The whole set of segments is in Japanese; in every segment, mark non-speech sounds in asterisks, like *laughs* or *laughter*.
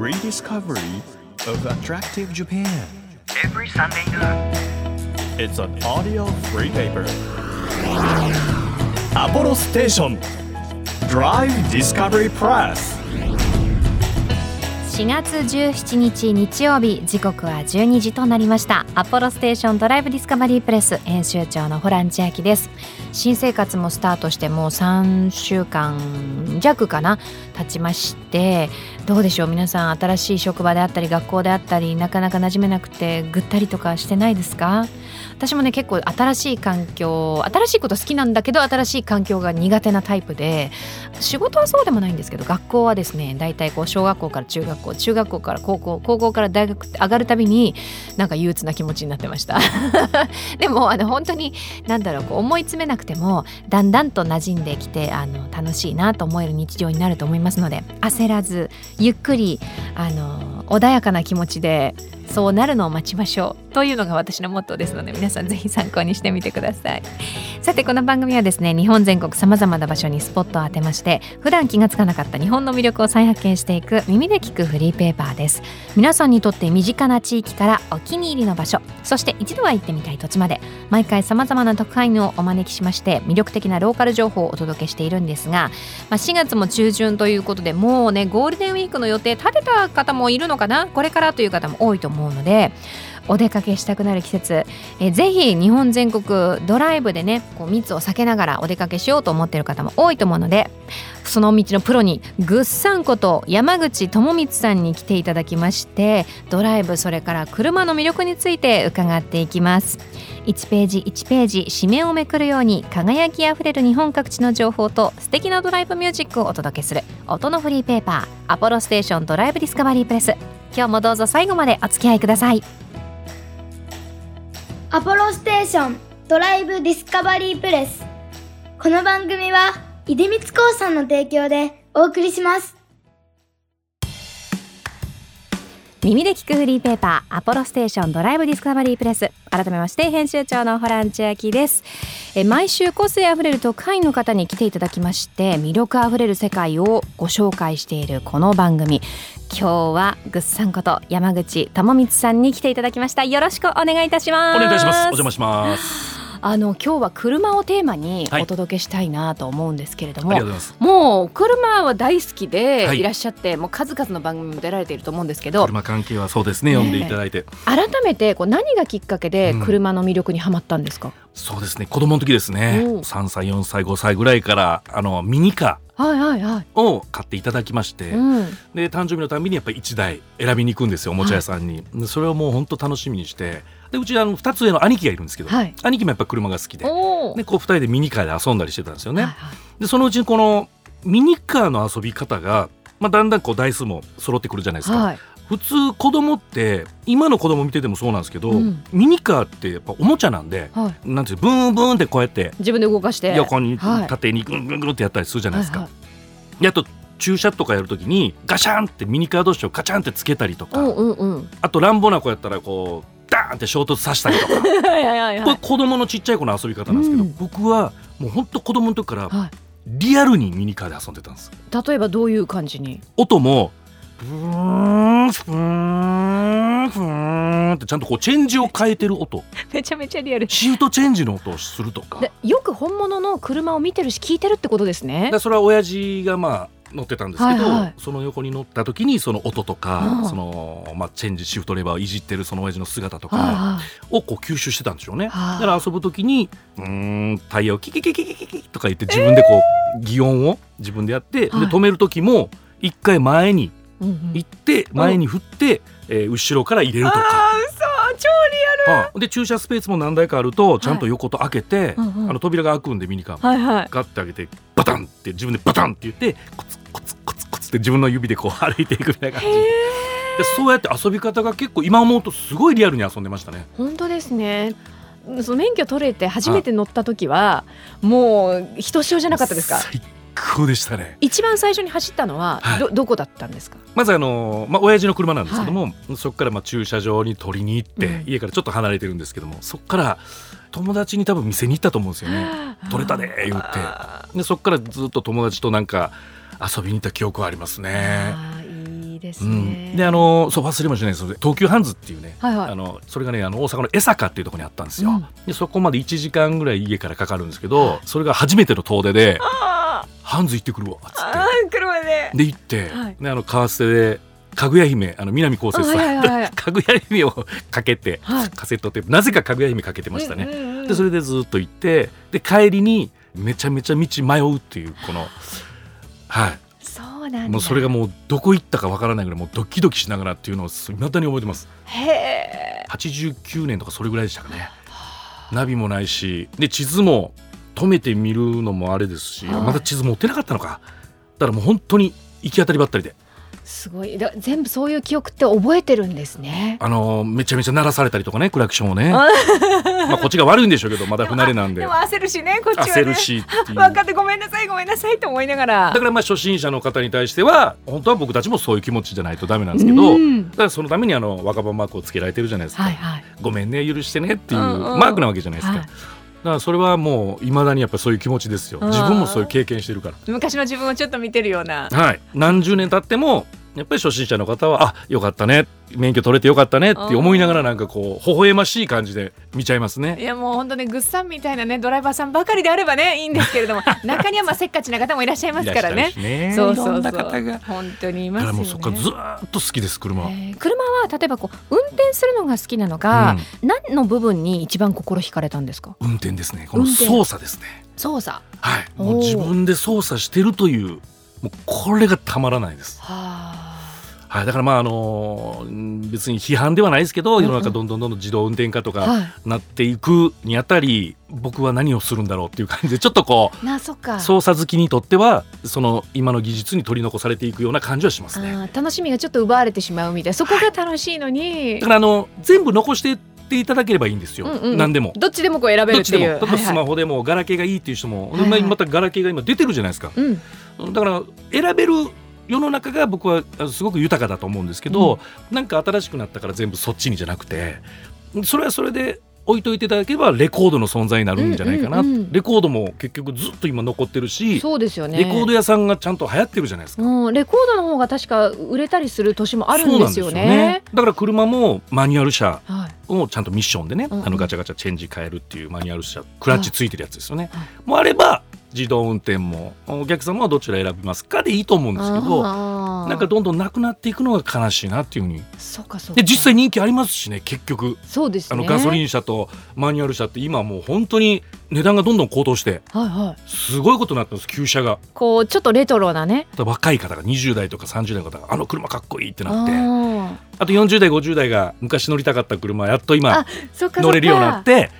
rediscovery of attractive Japan. every Sunday noon. It's an audio free paper. Apollo Station Drive Discovery Press. 4月17日日曜日時刻は12時となりました。アポロステーションドライブディスカバリープレス編集長のホラン千秋です。新生活もスタートしてもう3週間弱かな経ちまして。どうでしょう皆さん新しい職場であったり学校であったりなかなか馴染めなくてぐったりとかしてないですか？私もね結構新しい環境新しいこと好きなんだけど新しい環境が苦手なタイプで仕事はそうでもないんですけど学校はですね大体こう小学校から中学校中学校から高校高校から大学って上がるたびになんか憂鬱な気持ちになってました。*laughs* でもあの本当に何だろうこう思い詰めなくてもだんだんと馴染んできてあの楽しいなと思える日常になると思いますので焦らずゆっくりあの穏やかな気持ちでそうなるのを待ちましょうというのが私のモットーですので皆さんぜひ参考にしてみてください。さてこの番組はですね日本全国さまざまな場所にスポットを当てまして普段気がつかなかった日本の魅力を再発見していく耳で聞くフリーペーパーです。皆さんにとって身近な地域からお気に入りの場所そして一度は行ってみたい土地まで毎回さまざまな特派員をお招きしまして魅力的なローカル情報をお届けしているんですが、まあ、4月も中旬ということでもうねゴールデンウィークの予定立てた方もいるのかな？これからという方も多いと思思うのでお出かけしたくなる季節。えぜひ日本全国ドライブでねこう密を避けながらお出かけしようと思っている方も多いと思うのでその道のプロにぐっさんこと山口智光さんに来ていただきましてドライブそれから車の魅力について伺っていきます。1ページ1ページ紙面をめくるように輝きあふれる日本各地の情報と素敵なドライブミュージックをお届けする音のフリーペーパーアポロステーションドライブディスカバリープレス。今日もどうぞ最後までお付き合いください。アポロステーションドライブディスカバリープレス。この番組は出光興産の提供でお送りします。耳で聞くフリーペーパーアポロステーションドライブディスカバリープレス。改めまして編集長のホラン千秋です。え毎週個性あふれる特派員の方に来ていただきまして魅力あふれる世界をご紹介しているこの番組。今日はぐっさんこと山口智光さんに来ていただきました。よろしくお願いいたします。お願いいたします。お邪魔します。あの今日は車をテーマにはいお届けしたいなと思うんですけれども、ありがとうござい。もう車は大好きではいいらっしゃって、もう数々の番組も出られていると思うんですけど車関係はそうですね、ね読んでいただいて。改めてこう何がきっかけでうん車の魅力にはまったんですか、そうですね、子供の時ですねおう。3歳、4歳、5歳ぐらいから、あのミニカはいはいはい、ーを買っていただきまして。うん、で、誕生日のたびにやっぱり1台選びに行くんですよ、おもちゃ屋さんに。でそれをもう本当楽しみにして。で、うちあの2つ上の兄貴がいるんですけど。はい兄貴もやっぱ車が好きで。で、こう2人でミニカーで遊んだりしてたんですよね。はいはいで、そのうちにこのミニカーの遊び方が。まあ、だんだんこう台数も揃ってくるじゃないですか。はい、普通子供って今の子供見ててもそうなんですけど、うんミニカーってやっぱおもちゃなんではい、なんていうブーンブーンってこうやって自分で動かして横にはい縦にぐんぐんぐんってやったりするじゃないですか。はいであと駐車とかやるときにガシャンってミニカー同士をカチャンってつけたりとか、はい、うんうんうんあと乱暴な子やったらこうダーンって衝突させたりとか。*laughs* はいはいはいこれはい子供のちっちゃい子の遊び方なんですけど、うん。僕はもうほんと子供の時からはい。リアルにミニカーで遊んでたんです。例えばどういう感じに？音もブーンフーンフーンってちゃんとこうチェンジを変えてる音。*laughs* めちゃめちゃリアル。シフトチェンジの音をするとか。でよく本物の車を見てるし聞いてるってことですね。でそれは親父がまあ乗ってたんですけど、はいはい。その横に乗った時にその音とか、うん。そのまあ、チェンジシフトレバーをいじってるその親父の姿とかはをこう吸収してたんでしょうね。はい。だから遊ぶ時に「うーんタイヤをキキキキキキキ」とか言って自分でこう擬音を自分でやって、はい。で止める時も一回前に行って前に振って、えー後ろから入れるとか。超はいで駐車スペースも何台かあるとちゃんと横と開けて、うんうんあの扉が開くんでミニカーも、はいはい。ガッて開けてバタンって自分でバタンって言ってコツコツコツコツって自分の指でこう歩いていくみたいな感じ。でそうやって遊び方が結構今思うとすごいリアルに遊んでましたね。本当ですね。その免許取れて初めて乗った時はもうひとしおじゃなかったですか？最高でしたね。一番最初に走ったのははい。ど,、どこだったんですか？まずあのまあ親父の車なんですけども、そこからまあ駐車場に取りに行って、うん。家からちょっと離れてるんですけどもそこから友達に多分店に行ったと思うんですよね。取れたで言って。あでそこからずっと友達となんか遊びに行った記憶はありますーね。いいいですうね。ん、であのそう忘れもしないです東急ハンズっていうね、はいはい。あのそれがねあの大阪の江坂っていうところにあったんですよ、うん。でそこまで1時間ぐらい家からかかるんですけどそれが初めての遠出であ「ハンズ行ってくるわ」っつあっー車で。て。で行って、はい。であの川瀬でかぐや姫あの南こうせつさん、はいはい *laughs* かぐや姫をかけて、はい。カセットテープ。なぜかかぐや姫かけてましたね、うんうんうん。でそれでずっと行ってで帰りにめちゃめちゃ道迷うっていうこのはい。そうなんだ。もうそれがもうどこ行ったかわからないぐらいもうドキドキしながらっていうのを未だに覚えてます。へえ。89年とかそれぐらいでしたかね。ナビもないし。で地図も止めて見るのもあれですし、はい。まだ地図持ってなかったのか。だからもう本当に行き当たりばったりですごい。だ全部そういう記憶って覚えてるんですね。あのーめちゃめちゃ鳴らされたりとかねクラクションをね。あ。まあこっちが悪いんでしょうけどまだ不慣れなんで。でも焦るしねこっちはね。焦るし分かってごめんなさいごめんなさいと思いながら。だからまあ初心者の方に対しては本当は僕たちもそういう気持ちじゃないとダメなんですけど、うん。だからそのためにあの若葉マークをつけられてるじゃないですか、はいはい。ごめんね許してねっていううんうん。マークなわけじゃないですか、はい。だからそれはもういまだにやっぱそういう気持ちですよ。うん。自分もそういう経験してるか昔の自分をちょっと見てるような。らはい。何十年経ってもやっぱり初心者の方はあよかったね。免許取れてよかったね。って思いながらなんかこう微笑ましい感じで見ちゃいますいねやもう本当ねぐっさんみたいなねドライバーさんばかりであればねいいんですけれども *laughs* 中にはまあせっかちな方もいらっしゃいますからね。ね。そうそうそう。方が。本当にいだますよね。からもうそっからずーっと好きです車。は、えー車は例えばこう運転するのが好きなのか、何の部分に一番心惹かれたんですか？運転ですね。この操作ですね。操作。ははいもう自分で操作してるというもうこれがたまらないです。あはい、だからまああのうん別に批判ではないですけどうん世の中どんどんどんどん自動運転化とかはなっていくにあたり僕は何をするんだろうっていう感じでちょっとこいなそっか。う操作好きにとってはその今の技術に取り残されていくような感じはしますね。楽しみがちょっと奪われてしまうみたいな。そこが楽しいのに。だからあの全部残していっていただければいいんですよ、うんうん。何でも。どっちでもこう選べどっちでも。るっていう例えばスマはいはいホでもガラケーがいいっていう人も、はいはいまたガラケーが今出てるじゃないですか。うん。だから選べる世の中が僕はあすごく豊かだと思うんですけど、なんか新しくなったから全部そっちにじゃなくてそれはそれで置いといていただければレコードの存在になるんじゃないかな、うんうんうんレコードも結局ずっと今残ってるし、そうですよね。レコード屋さんがちゃんと流行ってるじゃないですか。うん、レコードの方が確か売れたりする年もあるんですよそうね。だから車もマニュアル車はい、をちゃんとミッションでね、うんうん。あのガチャガチャチェンジ変えるっていうマニュアル車クラッチついてるやつですよね、はい。もうあれば自動運転もお客様はどちら選びますかでいいと思うんですけどなんかどんどんなくなっていくのが悲しいなっていうふうに。そうかそうか。で実際人気ありますしね結局。そうですね。あのガソリン車とマニュアル車って今もう本当に値段がどんどん高騰してはいはい。すごいことになってます旧車が。こうちょっとレトロなね。若い方が20代とか30代の方があの車かっこいいってなって。ああと40代50代が昔乗りたかった車やっと今乗れるようになって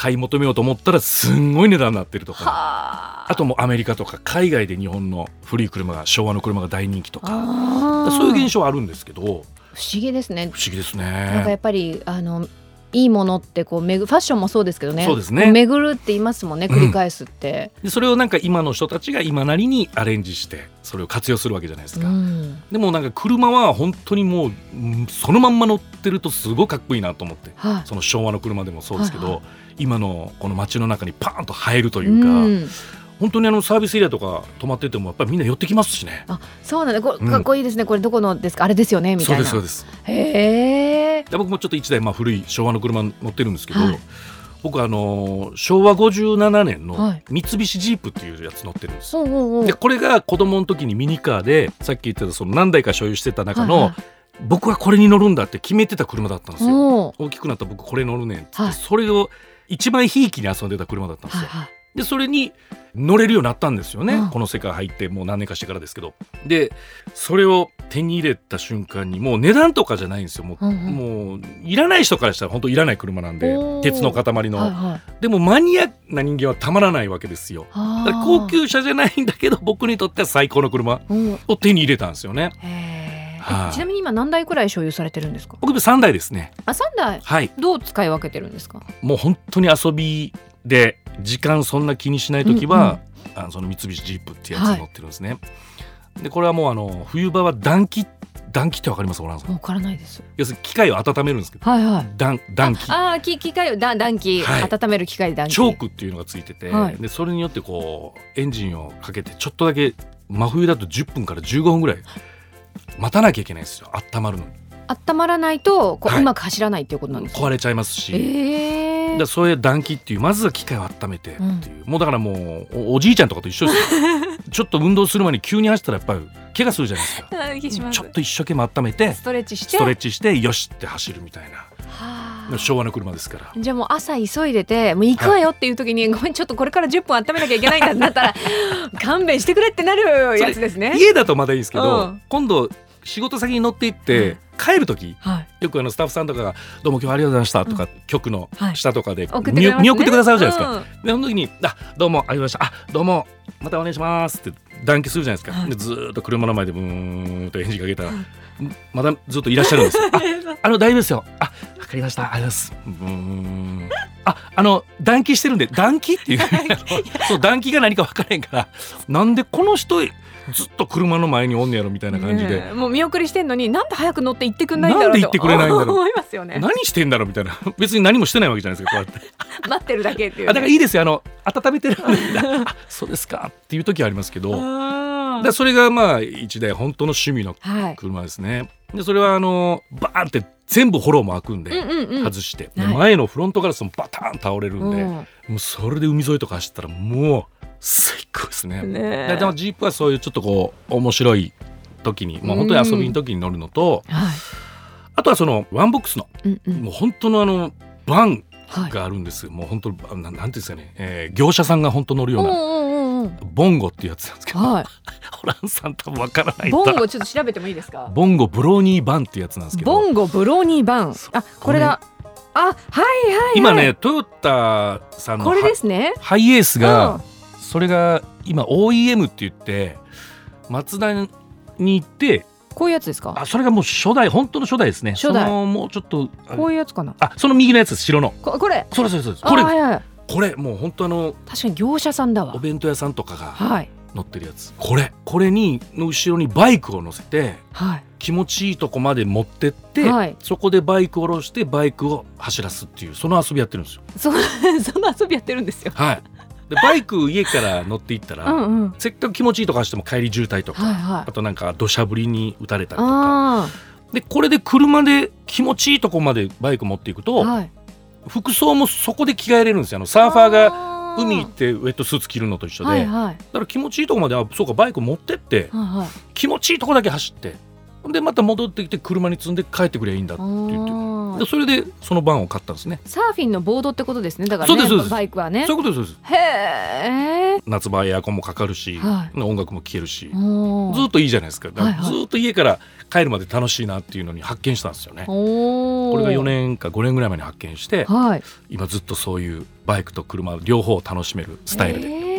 買い求めようと思ったらすんごい値段になってるとか。はあ。ともうアメリカとか海外で日本の古い車が昭和の車が大人気とか。そういう現象はあるんですけど。不思不思議ですね。議ですなんかやねっぱりあのいいものってこうめぐファッションもそうですけどね。そうですね。こ巡るって言いますもんね繰り返すって、でそれをなんか今の人たちが今なりにアレンジしてそれを活用するわけじゃないですうか、ん。でもなんか車は本当にもううんそのまんま乗ってるとすごいかっこいいなと思って。はい。その昭和の車でもそうですけど、はいは今のこの街の中にパーンと入るというか、うん。本当にあのサービスエリアとか泊まっててもやっぱりみんな寄ってきますしね。あそうなんだ。こうんかっこいいですね、これどこのですか？あれですよね？みたそういなですそうです。へえ。で僕もちょっと一台まあ古い昭和の車乗ってるんですけど、はい。僕あのー昭和57年のはい。三菱ジープっていうやつ乗ってるんです。よ。そううんう。んでこれが子供の時にミニカーでさっき言ってたその何台か所有してた中の、はいはい。僕はこれに乗るんだって決めてた車だったんですよ。大きくなった僕これ乗るねんって、はい。それを一番ひいきに遊んでた車だったんですよ。はいはい。でそれに乗れるようになったんですよね、うん。この世界入ってもう何年かしてからですけど。でそれを手に入れた瞬間にもう値段とかじゃないんですよ。もう,、うんうん。もういらない人からしたら本当いらない車なんで鉄の塊の、はいはい。でもマニアな人間はたまらないわけですよ。高級車じゃないんだけど僕にとっては最高の車うん。を手に入れたんですよねちなみに今何台くらい所有されてるんですか？僕3台ですね。あ三台？はい。どう使い分けてるんですか？もう本当に遊びで時間そんな気にしない時は、あのその三菱ジープってやつに乗ってるんですね。でこれはもうあの冬場は暖気暖気ってわかります？オランさんわからないです。要するに機械を温めるんですけど。はいはい。暖暖気。ああーき機械をだ暖気、はい。温める機械で暖気。チョークっていうのがついてて、はい。でそれによってこうエンジンをかけてちょっとだけ真冬だと10分から15分ぐらい待たなきゃいけないんですよ。温まるのに。温まらないとこう,、はい。うまく走らないっていうことなんですか壊れちゃいますし、ええだそういう暖気っていうまずは機械を温めてっていう、もうだからもうおおじいちゃんとかと一緒ですよ。*laughs* ちょっと運動する前に急に走ったらやっぱり怪我するじゃないですか。*laughs* ちょっと一生懸命温めてストレッチして。ストレッチしてよしって走るみたいな。はあ昭和の車ですから。じゃあもう朝急いでてもう行くわよっていう時に、ごめんちょっとこれから10分温めなきゃいけないんだってなったら *laughs* 勘弁してくれってなるやつですね。家だとまだいいんですけど、うん。今度仕事先に乗って行って、帰る時はい、よくあのスタッフさんとかが「どうも今日はありがとうございました」とか、局のはい。下とかで、見見送ってくださるじゃないですか。うんでその時に「あどうもありがとうございました。あどうもまたお願いします」って団結するじゃないですか、はい。でずーっと車の前でブーンとエンジンかけたら、まだずっといらっしゃるんです。よ。*laughs* ああの大丈夫ですよ。あわかりました。ありがとうございます。ああの暖気してるんで暖気？っていう。そう暖気が何か分からへんから。なんでこの人ずっと車の前におんねやろみたいな感じで、もう見送りしてんのになんで早く乗って行ってくんないんだろうなんで行ってくれないんだろう思いますよね。何してんだろうみたいな。別に何もしてないわけじゃないですかこうやって。待ってるだけっていう、あだからいいですよあの温めてるそうですかっていう時はありますけど。だそれがまあ一台本当の趣味のはい。車ですね。でそれはあのバーンって全部フォローも開くんで、外して、前のフロントガラスもバターン倒れるんで、うん。もうそれで海沿いとか走ったらもう最高ですね。ねえ。ででもジープはそういうちょっとこう面白い時に、まあ、本当に遊びの時に乗るのと、はい。あとはそのワンボックスのもう本当のあのバンはい。があるんですよ、もう本当ななんていうんですかね、えー業者さんが本当乗るようなボンゴっていうやつなんですけど、は *laughs* ホランさん多分わからないボンゴちょっと調べてもいいですか？ボンゴブローニーバンっていうやつなんですけどボンゴブローニーバン。あ、これだ。あ、はいはいはい。今ねトヨタさんのこれですね。ハイエースうがん、それが今 OEM って言ってマツダに行ってこういうやつですか？あそれがもう初代本当の初代ですね初代もうちょっとこういうやつかな？あその右のやつ白のここれ。それそれそれあこれはいはい。これもう本当あの確かに業者さんだわお。弁当屋さんとかがはい乗ってるやつこれこれにの後ろにバイクを乗せてはい。気持ちいいとこまで持ってって、はいそこでバイクを下ろしてバイクを走らすっていうその遊びやってるんですよ。そ *laughs* その遊びやってるんですよ。はい、でバイク家から乗っていったら、うんうん。せっかく気持ちいいとこ走っても帰り渋滞とか、はいはいあ。となんか土砂降りに打たれたりとかあでこれで車で気持ちいいとこまでバイク持っていくあ。と、はい。服装もそこで着替えれるんですよ。あのサーファーがが海行ってウェットスーツ着るのと一緒で、はいはい。だから気持ちいいとこまであそうかバイク持ってってはいはい。気持ちいいとこだけ走ってでまた戻ってきて車に積んで帰ってくればいいんだって言ってそれでそのバンを買ったんですね。サーフィンのボードってことですね。だからねそうですバイクはねそう。いうことですへえ。夏場エアコンもかかるし、は音楽も聴けるし、おずっといいじゃないですかだからはいはいずっと家から帰るまで楽しいなっていうのに発見したんですよね。お。これが4。年か5年ぐらい前に発見してはい。今ずっとそういうバイクと車両方を楽しめるスタイルで、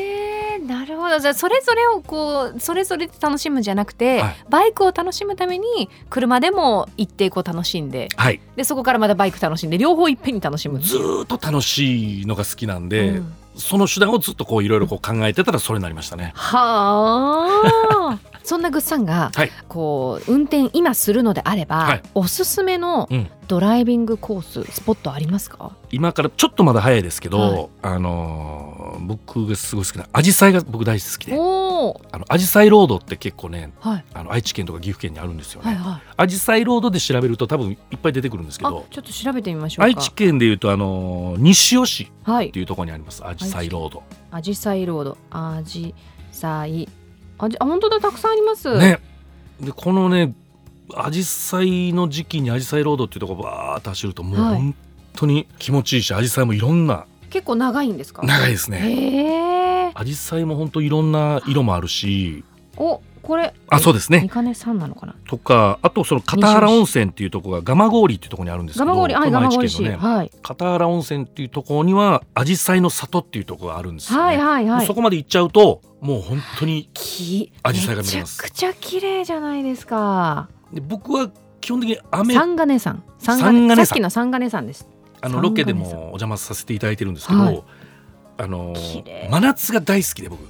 どじゃあそれぞれをこうそれぞれで楽しむんじゃなくて、はい。バイクを楽しむために車でも一定こう楽しんではい。でそこからまたバイク楽しんで両方いっぺんに楽しむ。ってずっと楽しいのが好きなんで、うんその手段をずっとこういろいろこう考えてたらそれになりましたね。はあ。*laughs* そんなぐっさんが、はい。こう運転今するのであれば、はい。おすすめのうん。ドライビングコーススポットありますか？今からちょっとまだ早いですけど、はい。あのー僕がすごい好きなアジサイが僕大好きであのアジサイロードって結構ねはい。あの愛知県とか岐阜県にあるんですよね。はいはい。アジサイロードで調べると多分いっぱい出てくるんですけあどちょっと調べてみましょうか。愛知県でいうとあのー西尾市はい。っていうところにありますアジサイロード。アジサイロード。アジサイ。あ本当だたくさんあります。ね、でこのねアジサイの時期にアジサイロードっていうところバーッと走るともうはい。本当に気持ちいいしアジサイもいろんな結構長いんですか？長いですね。アジサイも本当いろんな色もあるしおこれあそうですね。三金さんなのかな？とかあとその片原温泉っていうところが蒲郡っていうところにあるんですけど蒲郡はい蒲郡ねはい。片原温泉っていうところにはアジサイの里っていうところがあるんですよね。はいはいはい。そこまで行っちゃうともう本当にきアジサイが見れます。めちゃくちゃ綺麗じゃないですか。で僕は基本的に雨。三金さん。三三金さん。さっきの三金さんです。あの三ロケでもお邪魔させていただいてるんですけど、はい。あの真夏が大好きで僕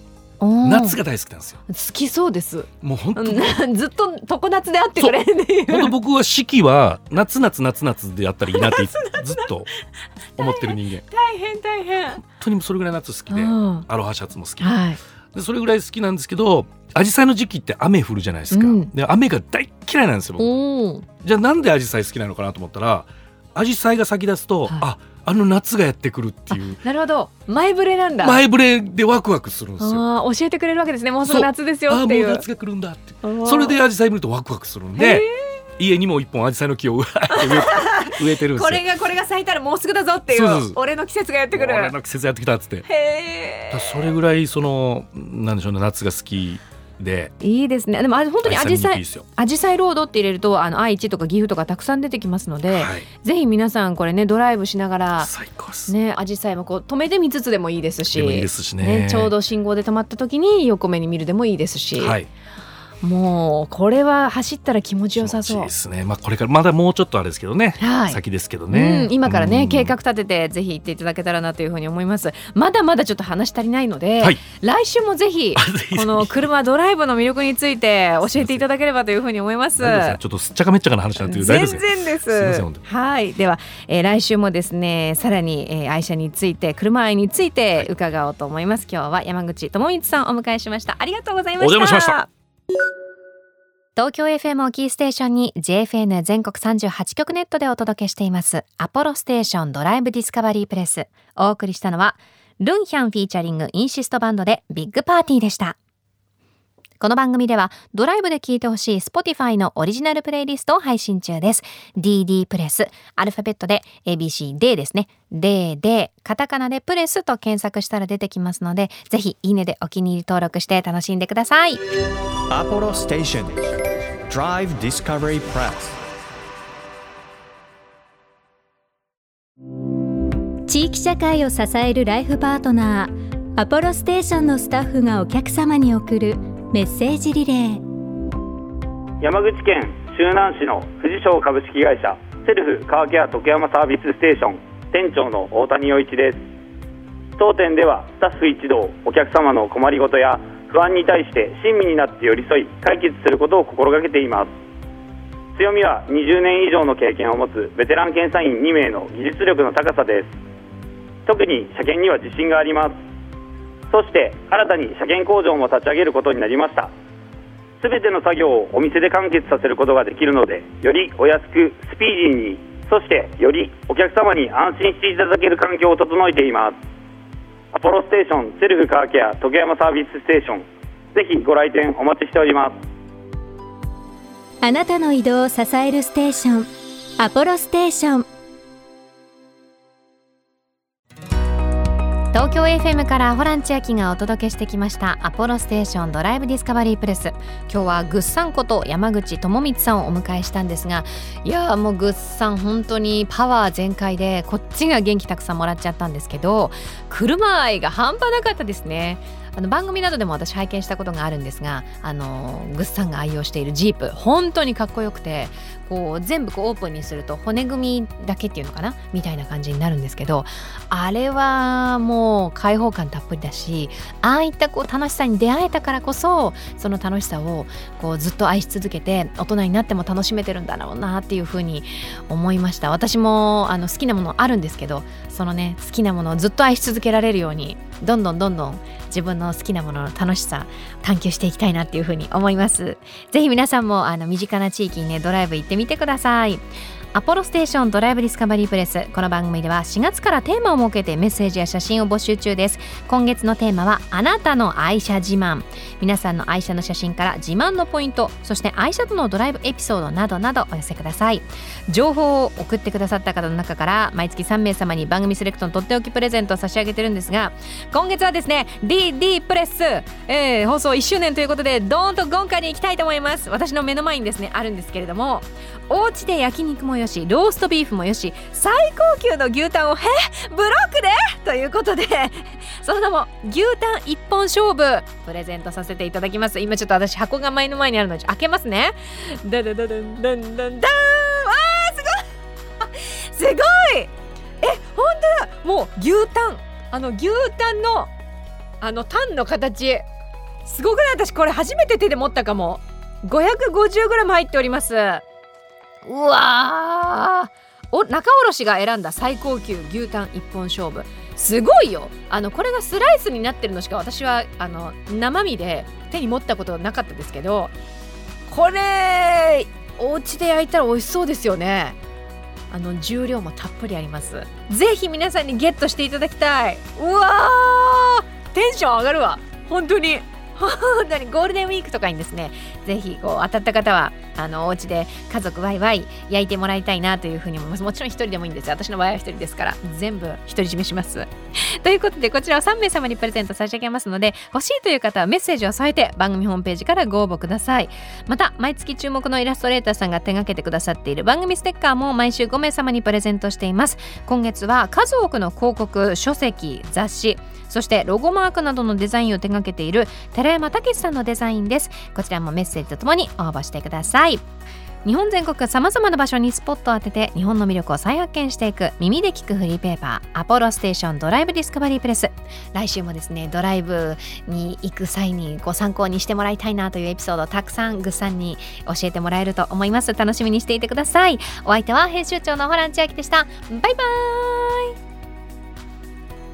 夏が大好きなんですよ。好きそうです。もう本当、うん。*laughs* ずっと常夏であってくれって本当僕は四季は夏夏夏夏であったらいいなって *laughs* ずっと思ってる人間。本大変大変。当にそれぐらい夏好きで、うん。アロハシャツも好きで。はい。でそれぐらい好きなんですけどアジサイの時期って雨降るじゃないですか、うん。で雨が大嫌いなんですよじゃあなんでアジサイ好きなのかなと思ったらアジサイが咲き出すと、はい。ああの夏がやってくるっていう。なるほど。前触れなんだ。前触れでワクワクするんですよ。教えてくれるわけですね。もうすぐ夏ですよああっていう。もう夏が来るんだって。それでアジサイ見るとワクワクするんへで家にも一本アジサイの木をうわーって植えてるんですよ。これ。がこれが咲いたらもうすぐだぞっていうそうそうそう。俺の季節がやってくる。俺の季節やってきたっつって。へらそれぐらいそのなんでしょうね夏が好きでえいいですねでもあ本当にアジサイアジサイロードって入れるとあの愛知とか岐阜とかたくさん出てきますので、はい、ぜひ皆さんこれねドライブしながら。ねアジサイもこう止めて見つつでもいいですしでもいいですしね。ちょうど信号で止まった時に横目に見るでもいいですし、はい。もうこれは走ったら気持ちよさそう。で。すね。まあこれからまだもうちょっとあれですけどね。はい。先ですけどうね。ん、今からね、うん。計画立ててぜひ行っていただけたらなというふうに思います。まだまだちょっと話足りないので、はい。来週もぜひこの車ドライブの魅力について教えていただければというふうに思います。ちょっとすっちゃかめっちゃかな話になってる大丈夫全然です。はい。では、えー来週もですねさらに、えー愛車について車愛について伺おうと思います、今日は山口智光さんをお迎えしました。ありがとうございました。お邪魔しました東京 FM をキーステーションに JFN 全国38局ネットでお届けしていますアポロステーションドライブディスカバリープレス。お送りしたのはルンヒャンフィーチャリングインシストバンドでビッグパーティーでした。この番組ではドライブで聴いてほしい Spotify のオリジナルプレイリストを配信中です。DD プレスアルファベットで ABCD ですね。D でカタカナでプレスと検索したら出てきますのでぜひいいねでお気に入り登録して楽しんでください。Apollo Station Drive Discovery Press 地域社会を支えるライフパートナーアポロステーションのスタッフがお客様に送るメッセージリレー。山口県周南市の富士商株式会社セルフカーケア徳山サービスステーション店長の大谷陽一です。当店ではスタッフ一同お客様の困りごとや不安に対して親身になって寄り添い解決することを心がけています。強みは20年以上の経験を持つベテラン検査員2名の技術力の高さです。特に車検には自信があります。そして新たに車検工場も立ち上げることになりました。すべての作業をお店で完結させることができるのでよりお安くスピーディーにそしてよりお客様に安心していただける環境を整えています。アポロステーションセルフカーケア徳山サービスステーションぜひご来店お待ちしております。あなたの移動を支えるステーションアポロステーション。東京 FM からホラン千秋がお届けしてきましたアポロステーションドライブディスカバリープレス今日はぐっさんこと山口智光さんをお迎えしたんですがいやもうぐっさん本当にパワー全開でこっちが元気たくさんもらっちゃったんですけど車愛が半端なかったですね。あの番組などでも私拝見したことがあるんですがあのグッサンが愛用しているジープ本当にかっこよくてこう全部こうオープンにすると骨組みだけっていうのかな？みたいな感じになるんですけどあれはもう開放感たっぷりだしああいったこう楽しさに出会えたからこそその楽しさをこうずっと愛し続けて大人になっても楽しめてるんだろうなっていうふうに思いました。私もあの好きなものあるんですけどそのね好きなものをずっと愛し続けられるようにどんどんどんどん自分の好きなものの楽しさ探求していきたいなっていうふうに思います。ぜひ皆さんもあの身近な地域にねドライブ行ってみてください。アポロステーションドライブディスカバリープレス。この番組では4月からテーマを設けてメッセージや写真を募集中です。今月のテーマはあなたの愛車自慢。皆さんの愛車の写真から自慢のポイントそして愛車とのドライブエピソードなどなどお寄せください。情報を送ってくださった方の中から毎月3名様に番組セレクトのとっておきプレゼントを差し上げてるんですが今月はですね DD プレス、えー放送1周年ということでドーンと豪華に行きたいと思います。私の目の前にですねあるんですけれどもお家で焼肉もよしローストビーフもよし最高級の牛タンをへブロックで？ということで *laughs* その名も牛タン一本勝負プレゼントさせていただきます。今ちょっと私箱が前の前にあるので開けますね。ダダダダンダンダンダン。わーすごい！すごい！*laughs* え本当だ！もう牛タン。あの牛タンのあのタンの形。すごくない？私これ初めて手で持ったかも。550g 入っております。うわー。お中卸が選んだ最高級牛タン一本勝負。すごいよ。あのこれがスライスになってるのしか私はあの生身で手に持ったことなかったですけどこれお家で焼いたら美味しそうですよね。あの重量もたっぷりあります。ぜひ皆さんにゲットしていただきたい。うわー。テンション上がるわ。本当に。*laughs* 本当にゴールデンウィークとかにですねぜひこう当たった方はあのお家で家族ワイワイ焼いてもらいたいなというふうに思いますもちろん一人でもいいんです私の場合は一人ですから全部独り占めします。*laughs* ということでこちらを3名様にプレゼント差し上げますので欲しいという方はメッセージを添えて番組ホームページからご応募ください。また毎月注目のイラストレーターさんが手掛けてくださっている番組ステッカーも毎週5名様にプレゼントしています。今月は数多くの広告書籍雑誌そしてロゴマークなどのデザインを手掛けている寺山武さんのデザインです。こちらもメッセージとともに応募してください。日本全国さまざまな場所にスポットを当てて日本の魅力を再発見していく耳で聞くフリーペーパーアポロステーションドライブディスカバリープレス。来週もですねドライブに行く際にご参考にしてもらいたいなというエピソードをたくさんぐっさんに教えてもらえると思います。楽しみにしていてください。お相手は編集長のホラン千秋でした。バイバーイ。